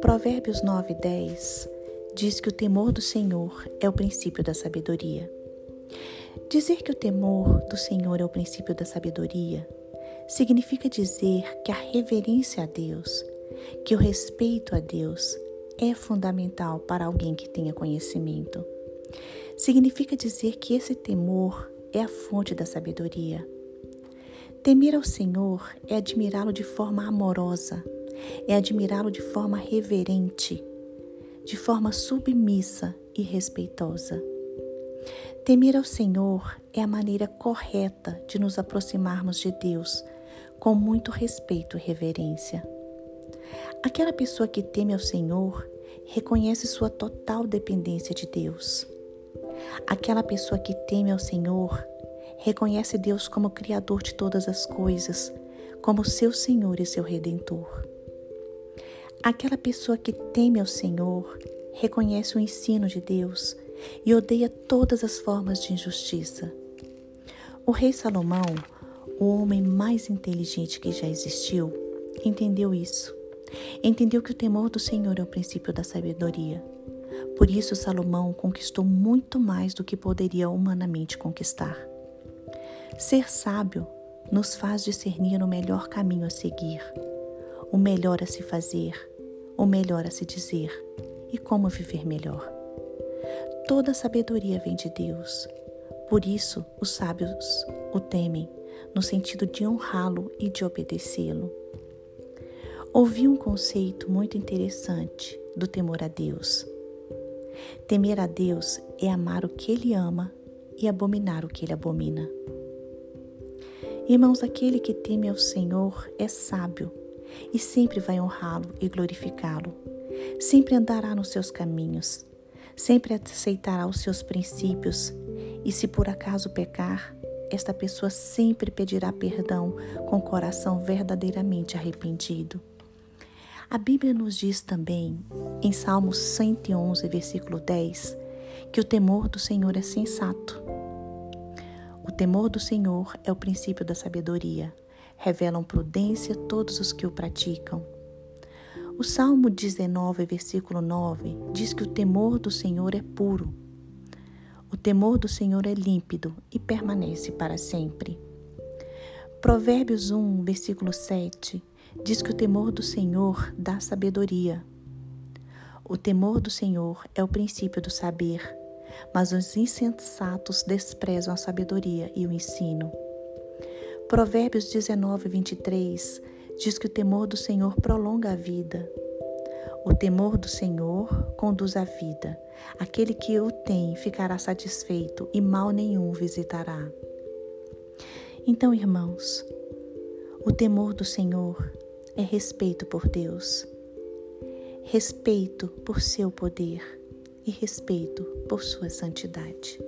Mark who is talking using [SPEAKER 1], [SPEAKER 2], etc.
[SPEAKER 1] Provérbios 9 10 diz que o temor do Senhor é o princípio da sabedoria. Dizer que o temor do Senhor é o princípio da sabedoria significa dizer que a reverência a Deus, que o respeito a Deus é fundamental para alguém que tenha conhecimento. Significa dizer que esse temor é a fonte da sabedoria. Temer ao Senhor é admirá-lo de forma amorosa, é admirá-lo de forma reverente, de forma submissa e respeitosa. Temer ao Senhor é a maneira correta de nos aproximarmos de Deus, com muito respeito e reverência. Aquela pessoa que teme ao Senhor reconhece sua total dependência de Deus. Aquela pessoa que teme ao Senhor reconhece Deus como Criador de todas as coisas, como seu Senhor e seu Redentor. Aquela pessoa que teme ao Senhor reconhece o ensino de Deus e odeia todas as formas de injustiça. O rei Salomão, o homem mais inteligente que já existiu, entendeu isso. Entendeu que o temor do Senhor é o princípio da sabedoria. Por isso, Salomão conquistou muito mais do que poderia humanamente conquistar. Ser sábio nos faz discernir o melhor caminho a seguir, o melhor a se fazer o melhor a se dizer e como viver melhor. Toda sabedoria vem de Deus. Por isso, os sábios o temem, no sentido de honrá-lo e de obedecê-lo. Ouvi um conceito muito interessante do temor a Deus. Temer a Deus é amar o que Ele ama e abominar o que Ele abomina. Irmãos, aquele que teme ao Senhor é sábio e sempre vai honrá-lo e glorificá-lo. Sempre andará nos seus caminhos, sempre aceitará os seus princípios, e se por acaso pecar, esta pessoa sempre pedirá perdão com o coração verdadeiramente arrependido. A Bíblia nos diz também, em Salmos 111, versículo 10, que o temor do Senhor é sensato. Temor do Senhor é o princípio da sabedoria revelam prudência todos os que o praticam. O Salmo 19, versículo 9, diz que o temor do Senhor é puro. O temor do Senhor é límpido e permanece para sempre. Provérbios 1, versículo 7, diz que o temor do Senhor dá sabedoria. O temor do Senhor é o princípio do saber, mas os insensatos desprezam a sabedoria e o ensino. Provérbios 19, 23 diz que o temor do Senhor prolonga a vida. O temor do Senhor conduz à vida. Aquele que o tem ficará satisfeito e mal nenhum visitará. Então, irmãos, o temor do Senhor é respeito por Deus, respeito por seu poder e respeito por sua santidade.